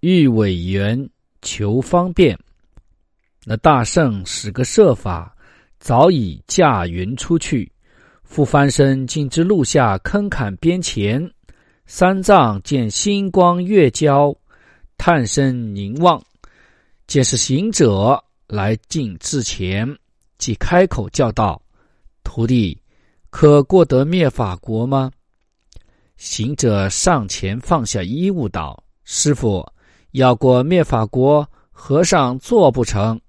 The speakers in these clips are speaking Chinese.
欲委员求方便，那大圣使个设法，早已驾云出去。复翻身径至路下坑坎边前，三藏见星光月交，探身凝望，见是行者来近至前，即开口叫道：“徒弟，可过得灭法国吗？”行者上前放下衣物道：“师傅。”要过灭法国，和尚做不成。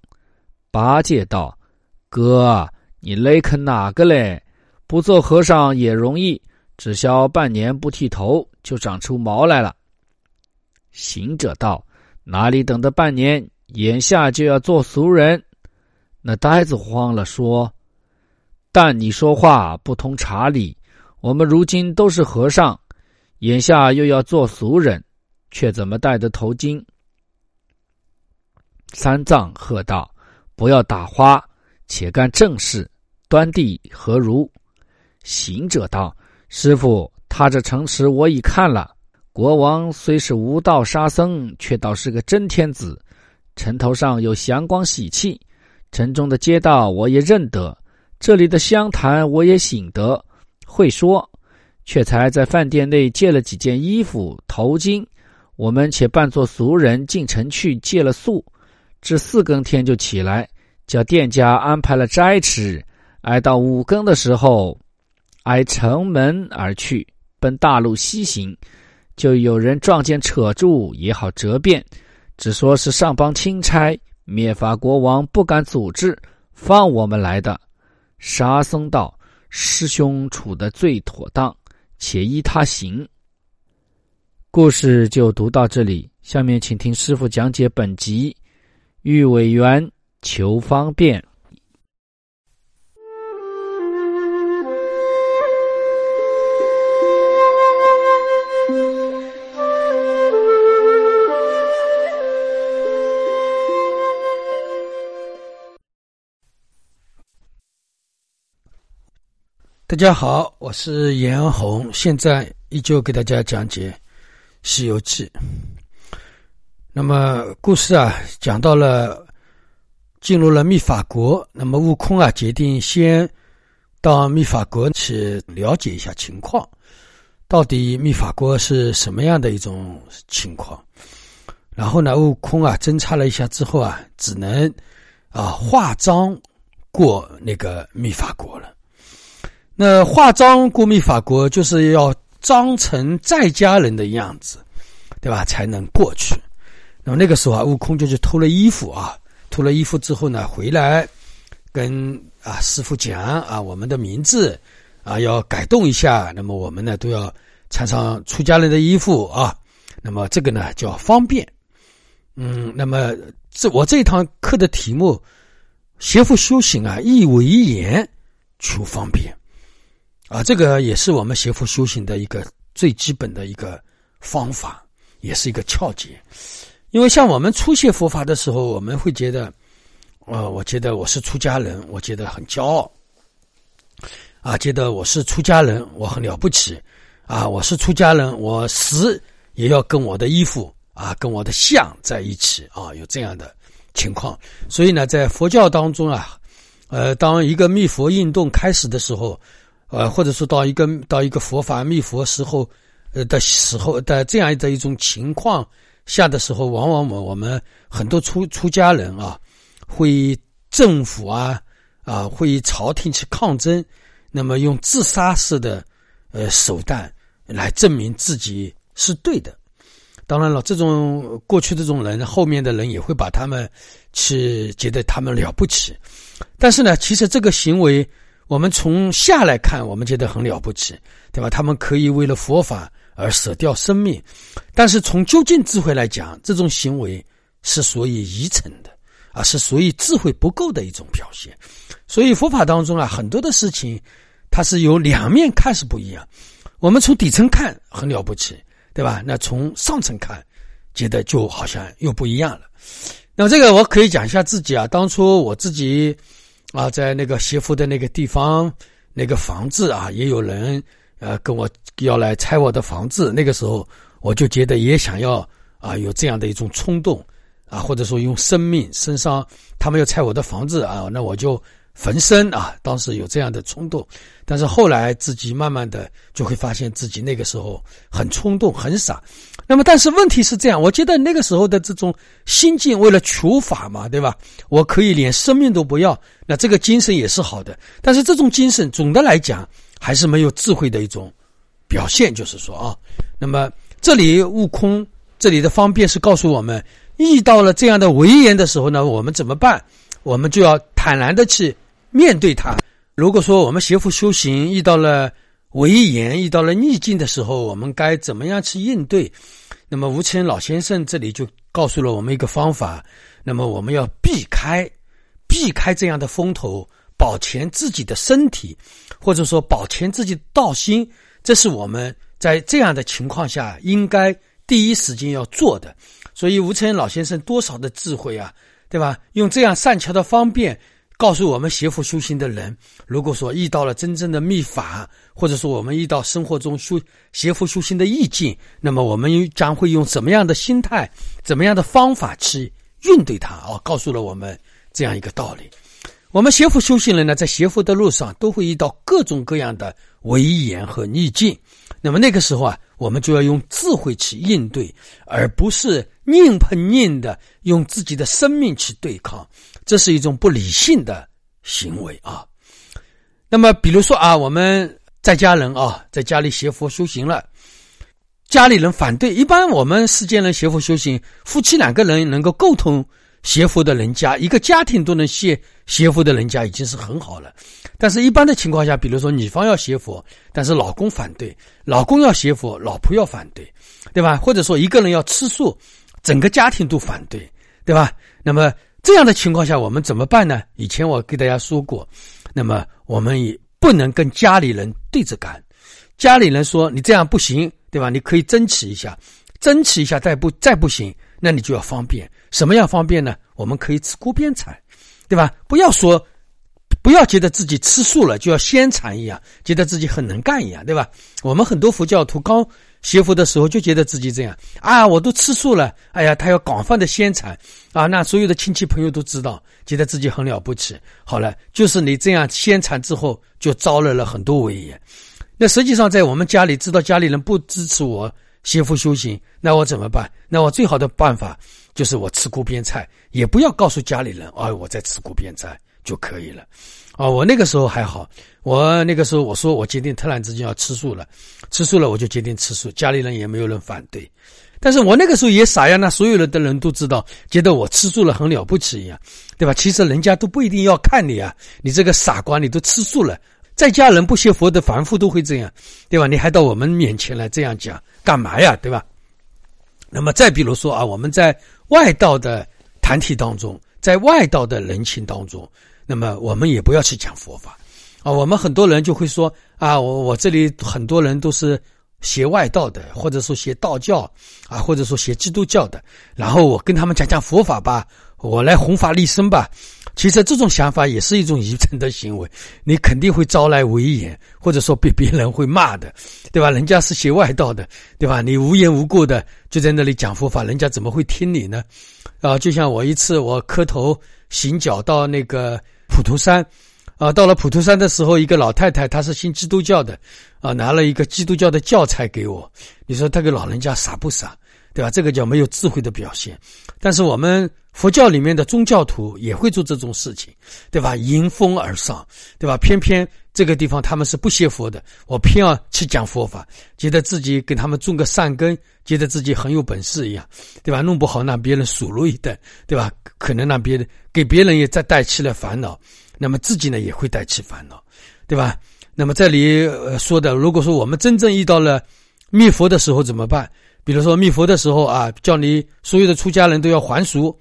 八戒道：“哥，你勒肯哪个嘞？不做和尚也容易，只消半年不剃头，就长出毛来了。”行者道：“哪里等得半年？眼下就要做俗人。”那呆子慌了，说：“但你说话不通茶理。我们如今都是和尚，眼下又要做俗人。”却怎么戴得头巾？三藏喝道：“不要打花，且干正事。端地何如？”行者道：“师傅，他这城池我已看了。国王虽是无道沙僧，却倒是个真天子。城头上有祥光喜气，城中的街道我也认得，这里的湘潭我也醒得，会说。却才在饭店内借了几件衣服、头巾。”我们且扮作俗人进城去借了宿，至四更天就起来，叫店家安排了斋吃，挨到五更的时候，挨城门而去，奔大路西行。就有人撞见扯住，也好折辩，只说是上邦钦差，灭法国王不敢阻止，放我们来的。沙僧道：“师兄处的最妥当，且依他行。”故事就读到这里，下面请听师傅讲解本集。玉委员求方便。大家好，我是严红，现在依旧给大家讲解。《西游记》，那么故事啊，讲到了进入了密法国，那么悟空啊，决定先到密法国去了解一下情况，到底密法国是什么样的一种情况。然后呢，悟空啊，侦查了一下之后啊，只能啊化妆过那个密法国了。那化妆过密法国，就是要。装成在家人的样子，对吧？才能过去。那么那个时候啊，悟空就去偷了衣服啊，偷了衣服之后呢，回来跟啊师傅讲啊，我们的名字啊要改动一下。那么我们呢都要穿上出家人的衣服啊。那么这个呢叫方便。嗯，那么这我这一堂课的题目，邪佛修行啊，一为言求方便。啊，这个也是我们邪佛修行的一个最基本的一个方法，也是一个窍诀。因为像我们初学佛法的时候，我们会觉得，呃，我觉得我是出家人，我觉得很骄傲，啊，觉得我是出家人，我很了不起，啊，我是出家人，我死也要跟我的衣服啊，跟我的像在一起啊，有这样的情况。所以呢，在佛教当中啊，呃，当一个密佛运动开始的时候。呃，或者说到一个到一个佛法密佛时候，呃的时候的这样的一种情况下的时候，往往我我们很多出出家人啊，会政府啊啊会朝廷去抗争，那么用自杀式的呃手段来证明自己是对的。当然了，这种过去这种人，后面的人也会把他们去觉得他们了不起，但是呢，其实这个行为。我们从下来看，我们觉得很了不起，对吧？他们可以为了佛法而舍掉生命。但是从究竟智慧来讲，这种行为是属于愚蠢的，啊，是属于智慧不够的一种表现。所以佛法当中啊，很多的事情它是有两面看是不一样。我们从底层看很了不起，对吧？那从上层看，觉得就好像又不一样了。那么这个我可以讲一下自己啊，当初我自己啊，在那个邪福的那个地方，那个房子啊，也有人呃跟我要来拆我的房子。那个时候我就觉得也想要啊有这样的一种冲动啊，或者说用生命身上他们要拆我的房子啊，那我就焚身啊。当时有这样的冲动，但是后来自己慢慢的就会发现自己那个时候很冲动很傻。那么，但是问题是这样，我觉得那个时候的这种心境，为了求法嘛，对吧？我可以连生命都不要，那这个精神也是好的。但是这种精神，总的来讲还是没有智慧的一种表现。就是说啊，那么这里悟空这里的方便是告诉我们，遇到了这样的危言的时候呢，我们怎么办？我们就要坦然的去面对它。如果说我们邪佛修行遇到了危言，遇到了逆境的时候，我们该怎么样去应对？那么吴谦老先生这里就告诉了我们一个方法，那么我们要避开，避开这样的风头，保全自己的身体，或者说保全自己的道心，这是我们在这样的情况下应该第一时间要做的。所以吴谦老先生多少的智慧啊，对吧？用这样善巧的方便。告诉我们邪佛修行的人，如果说遇到了真正的秘法，或者说我们遇到生活中修邪佛修行的意境，那么我们将会用什么样的心态、怎么样的方法去应对它？啊，告诉了我们这样一个道理。我们邪佛修行人呢，在邪佛的路上都会遇到各种各样的危言和逆境，那么那个时候啊，我们就要用智慧去应对，而不是硬碰硬的用自己的生命去对抗。这是一种不理性的行为啊。那么，比如说啊，我们在家人啊，在家里学佛修行了，家里人反对。一般我们世间人学佛修行，夫妻两个人能够沟通学佛的人家，一个家庭都能学学佛的人家已经是很好了。但是，一般的情况下，比如说女方要学佛，但是老公反对；老公要学佛，老婆要反对，对吧？或者说一个人要吃素，整个家庭都反对，对吧？那么。这样的情况下，我们怎么办呢？以前我给大家说过，那么我们也不能跟家里人对着干。家里人说你这样不行，对吧？你可以争取一下，争取一下再不再不行，那你就要方便。什么样方便呢？我们可以吃锅边菜，对吧？不要说，不要觉得自己吃素了就要先禅一样，觉得自己很能干一样，对吧？我们很多佛教徒刚。学佛的时候就觉得自己这样啊，我都吃素了。哎呀，他要广泛的宣传啊，那所有的亲戚朋友都知道，觉得自己很了不起。好了，就是你这样宣传之后，就招来了很多危言。那实际上在我们家里，知道家里人不支持我学佛修行，那我怎么办？那我最好的办法就是我吃锅边菜，也不要告诉家里人啊，我在吃锅边菜就可以了。啊，我那个时候还好。我那个时候我说我决定突然之间要吃素了，吃素了我就决定吃素，家里人也没有人反对。但是我那个时候也傻呀，那所有人的人都知道，觉得我吃素了很了不起一样，对吧？其实人家都不一定要看你啊，你这个傻瓜，你都吃素了，在家人不学佛的凡夫都会这样，对吧？你还到我们面前来这样讲干嘛呀，对吧？那么再比如说啊，我们在外道的团体当中，在外道的人群当中。那么我们也不要去讲佛法，啊，我们很多人就会说啊，我我这里很多人都是学外道的，或者说学道教，啊，或者说学基督教的，然后我跟他们讲讲佛法吧，我来弘法利生吧。其实这种想法也是一种愚蠢的行为，你肯定会招来危言，或者说被别人会骂的，对吧？人家是学外道的，对吧？你无缘无故的就在那里讲佛法，人家怎么会听你呢？啊，就像我一次我磕头行脚到那个。普陀山，啊，到了普陀山的时候，一个老太太，她是信基督教的，啊，拿了一个基督教的教材给我。你说他个老人家傻不傻？对吧？这个叫没有智慧的表现。但是我们佛教里面的宗教徒也会做这种事情，对吧？迎风而上，对吧？偏偏这个地方他们是不学佛的，我偏要去讲佛法，觉得自己给他们种个善根，觉得自己很有本事一样，对吧？弄不好让别人数落一顿，对吧？可能让别人给别人也再带起了烦恼，那么自己呢也会带起烦恼，对吧？那么这里呃说的，如果说我们真正遇到了。灭佛的时候怎么办？比如说灭佛的时候啊，叫你所有的出家人都要还俗。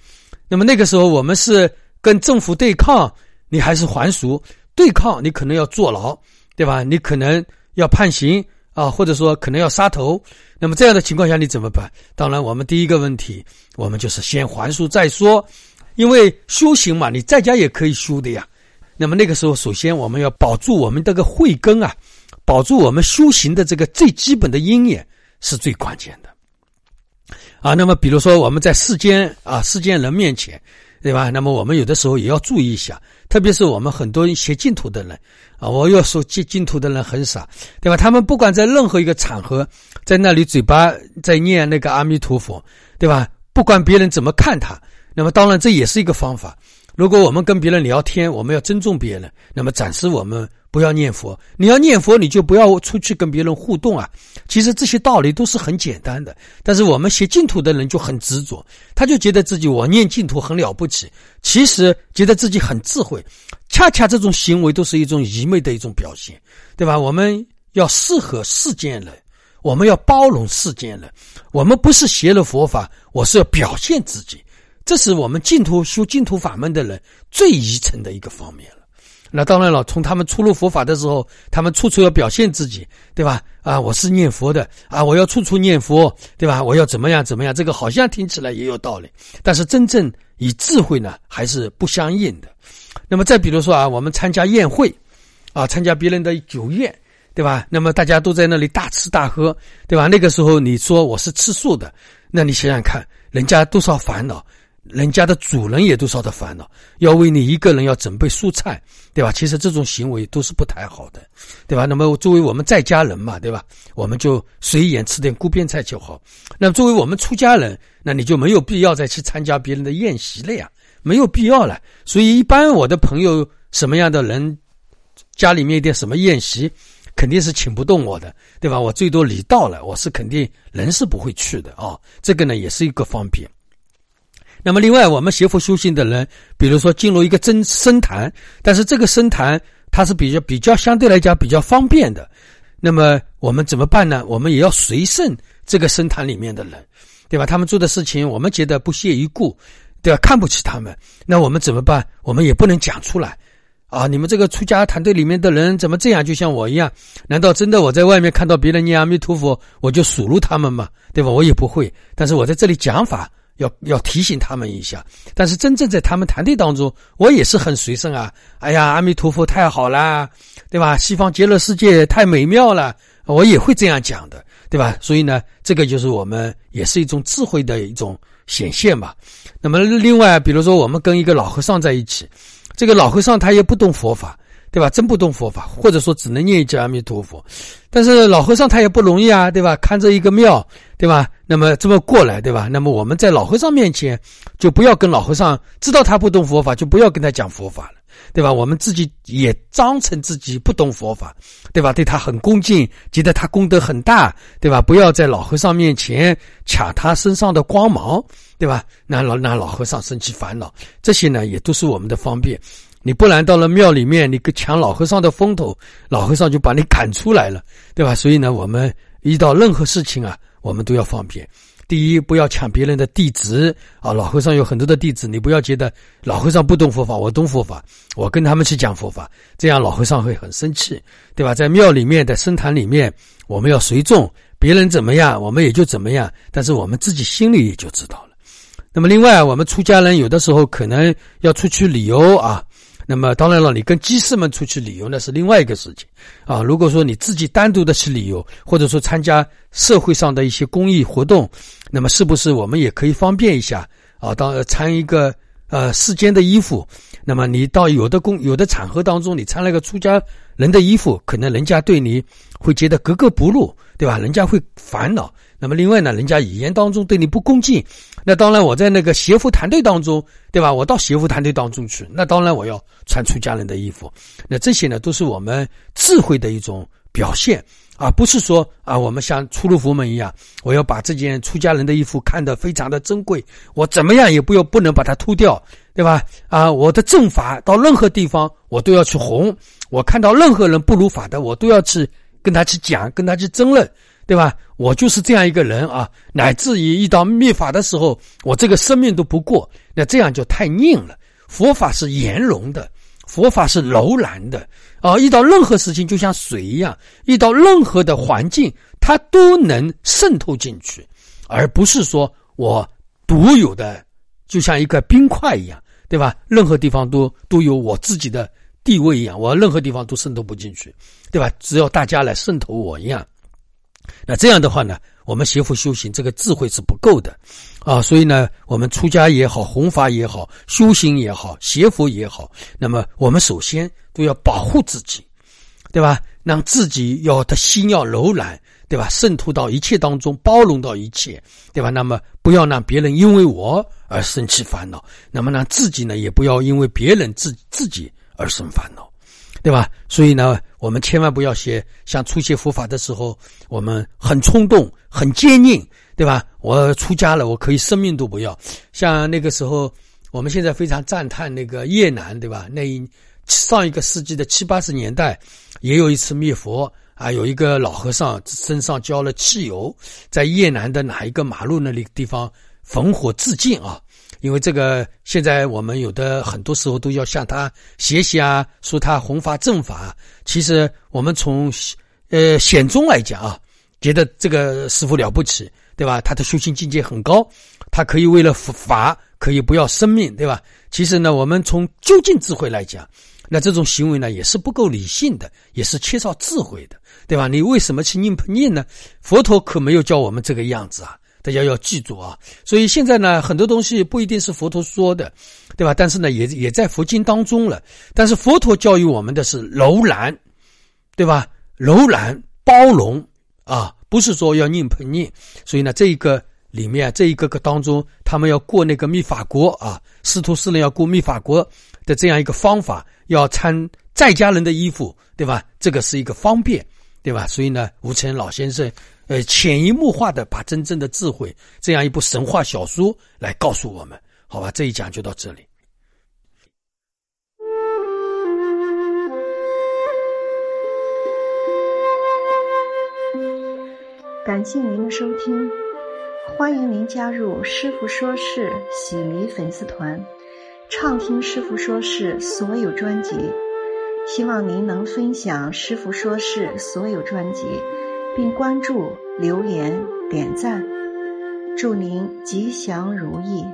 那么那个时候我们是跟政府对抗，你还是还俗？对抗你可能要坐牢，对吧？你可能要判刑啊，或者说可能要杀头。那么这样的情况下你怎么办？当然，我们第一个问题，我们就是先还俗再说，因为修行嘛，你在家也可以修的呀。那么那个时候，首先我们要保住我们这个慧根啊，保住我们修行的这个最基本的因缘是最关键的。啊，那么比如说我们在世间啊，世间人面前，对吧？那么我们有的时候也要注意一下，特别是我们很多学净土的人啊，我要说净净土的人很傻，对吧？他们不管在任何一个场合，在那里嘴巴在念那个阿弥陀佛，对吧？不管别人怎么看他，那么当然这也是一个方法。如果我们跟别人聊天，我们要尊重别人，那么暂时我们。不要念佛，你要念佛，你就不要出去跟别人互动啊。其实这些道理都是很简单的，但是我们学净土的人就很执着，他就觉得自己我念净土很了不起，其实觉得自己很智慧。恰恰这种行为都是一种愚昧的一种表现，对吧？我们要适合世间人，我们要包容世间人，我们不是学了佛法，我是要表现自己，这是我们净土修净土法门的人最愚蠢的一个方面了。那当然了，从他们出入佛法的时候，他们处处要表现自己，对吧？啊，我是念佛的啊，我要处处念佛，对吧？我要怎么样怎么样？这个好像听起来也有道理，但是真正以智慧呢，还是不相应的。那么再比如说啊，我们参加宴会，啊，参加别人的酒宴，对吧？那么大家都在那里大吃大喝，对吧？那个时候你说我是吃素的，那你想想看，人家多少烦恼。人家的主人也都烧的烦恼，要为你一个人要准备蔬菜，对吧？其实这种行为都是不太好的，对吧？那么作为我们在家人嘛，对吧？我们就随缘吃点锅边菜就好。那作为我们出家人，那你就没有必要再去参加别人的宴席了呀，没有必要了。所以一般我的朋友什么样的人，家里面一点什么宴席，肯定是请不动我的，对吧？我最多礼到了，我是肯定人是不会去的啊。这个呢也是一个方便。那么，另外，我们学佛修行的人，比如说进入一个真僧坛，但是这个僧坛它是比较比较相对来讲比较方便的，那么我们怎么办呢？我们也要随顺这个僧坛里面的人，对吧？他们做的事情，我们觉得不屑一顾，对吧？看不起他们，那我们怎么办？我们也不能讲出来，啊，你们这个出家团队里面的人怎么这样？就像我一样，难道真的我在外面看到别人念阿弥陀佛，我就数落他们吗？对吧？我也不会，但是我在这里讲法。要要提醒他们一下，但是真正在他们团队当中，我也是很随顺啊。哎呀，阿弥陀佛太好了，对吧？西方极乐世界太美妙了，我也会这样讲的，对吧？所以呢，这个就是我们也是一种智慧的一种显现嘛。那么另外，比如说我们跟一个老和尚在一起，这个老和尚他也不懂佛法。对吧？真不懂佛法，或者说只能念一句阿弥陀佛，但是老和尚他也不容易啊，对吧？看着一个庙，对吧？那么这么过来，对吧？那么我们在老和尚面前，就不要跟老和尚知道他不懂佛法，就不要跟他讲佛法了，对吧？我们自己也装成自己不懂佛法，对吧？对他很恭敬，觉得他功德很大，对吧？不要在老和尚面前抢他身上的光芒，对吧？那老那老和尚生气烦恼，这些呢，也都是我们的方便。你不然到了庙里面，你抢老和尚的风头，老和尚就把你赶出来了，对吧？所以呢，我们遇到任何事情啊，我们都要方便。第一，不要抢别人的弟子啊。老和尚有很多的弟子，你不要觉得老和尚不懂佛法，我懂佛法，我跟他们去讲佛法，这样老和尚会很生气，对吧？在庙里面的僧坛里面，我们要随众，别人怎么样，我们也就怎么样，但是我们自己心里也就知道了。那么，另外，我们出家人有的时候可能要出去旅游啊。那么当然了，你跟机士们出去旅游那是另外一个事情啊。如果说你自己单独的去旅游，或者说参加社会上的一些公益活动，那么是不是我们也可以方便一下啊？当穿一个呃世间的衣服，那么你到有的公有的场合当中，你穿了个出家人的衣服，可能人家对你会觉得格格不入，对吧？人家会烦恼。那么另外呢，人家语言当中对你不恭敬，那当然我在那个邪佛团队当中，对吧？我到邪佛团队当中去，那当然我要穿出家人的衣服。那这些呢，都是我们智慧的一种表现，而不是说啊，我们像出入佛门一样，我要把这件出家人的衣服看得非常的珍贵，我怎么样也不要不能把它脱掉，对吧？啊，我的正法到任何地方我都要去弘，我看到任何人不如法的，我都要去跟他去讲，跟他去争论。对吧？我就是这样一个人啊，乃至于遇到灭法的时候，我这个生命都不过，那这样就太拧了。佛法是圆融的，佛法是柔软的啊！遇到任何事情，就像水一样，遇到任何的环境，它都能渗透进去，而不是说我独有的，就像一个冰块一样，对吧？任何地方都都有我自己的地位一样，我任何地方都渗透不进去，对吧？只要大家来渗透我一样，那这样的话呢？我们邪佛修行，这个智慧是不够的，啊，所以呢，我们出家也好，弘法也好，修行也好，邪佛也好，那么我们首先都要保护自己，对吧？让自己要的心要柔软，对吧？渗透到一切当中，包容到一切，对吧？那么不要让别人因为我而生气烦恼，那么让自己呢，也不要因为别人自自己而生烦恼。对吧？所以呢，我们千万不要写像初学佛法的时候，我们很冲动、很坚硬，对吧？我出家了，我可以生命都不要。像那个时候，我们现在非常赞叹那个越南，对吧？那一上一个世纪的七八十年代，也有一次灭佛啊，有一个老和尚身上浇了汽油，在越南的哪一个马路那里地方焚火自尽啊。因为这个，现在我们有的很多时候都要向他学习啊，说他弘法正法。其实我们从呃显宗来讲啊，觉得这个师傅了不起，对吧？他的修行境界很高，他可以为了法可以不要生命，对吧？其实呢，我们从究竟智慧来讲，那这种行为呢也是不够理性的，也是缺少智慧的，对吧？你为什么去念不念呢？佛陀可没有教我们这个样子啊。大家要记住啊！所以现在呢，很多东西不一定是佛陀说的，对吧？但是呢，也也在佛经当中了。但是佛陀教育我们的是柔软，对吧？柔软包容啊，不是说要硬碰硬。所以呢，这一个里面这一个个当中，他们要过那个密法国啊，师徒四人要过密法国的这样一个方法，要穿在家人的衣服，对吧？这个是一个方便，对吧？所以呢，吴承恩老先生。呃，潜移默化的把真正的智慧这样一部神话小说来告诉我们，好吧？这一讲就到这里。感谢您的收听，欢迎您加入师傅说事喜迷粉丝团，畅听师傅说事所有专辑。希望您能分享师傅说事所有专辑。并关注、留言、点赞，祝您吉祥如意。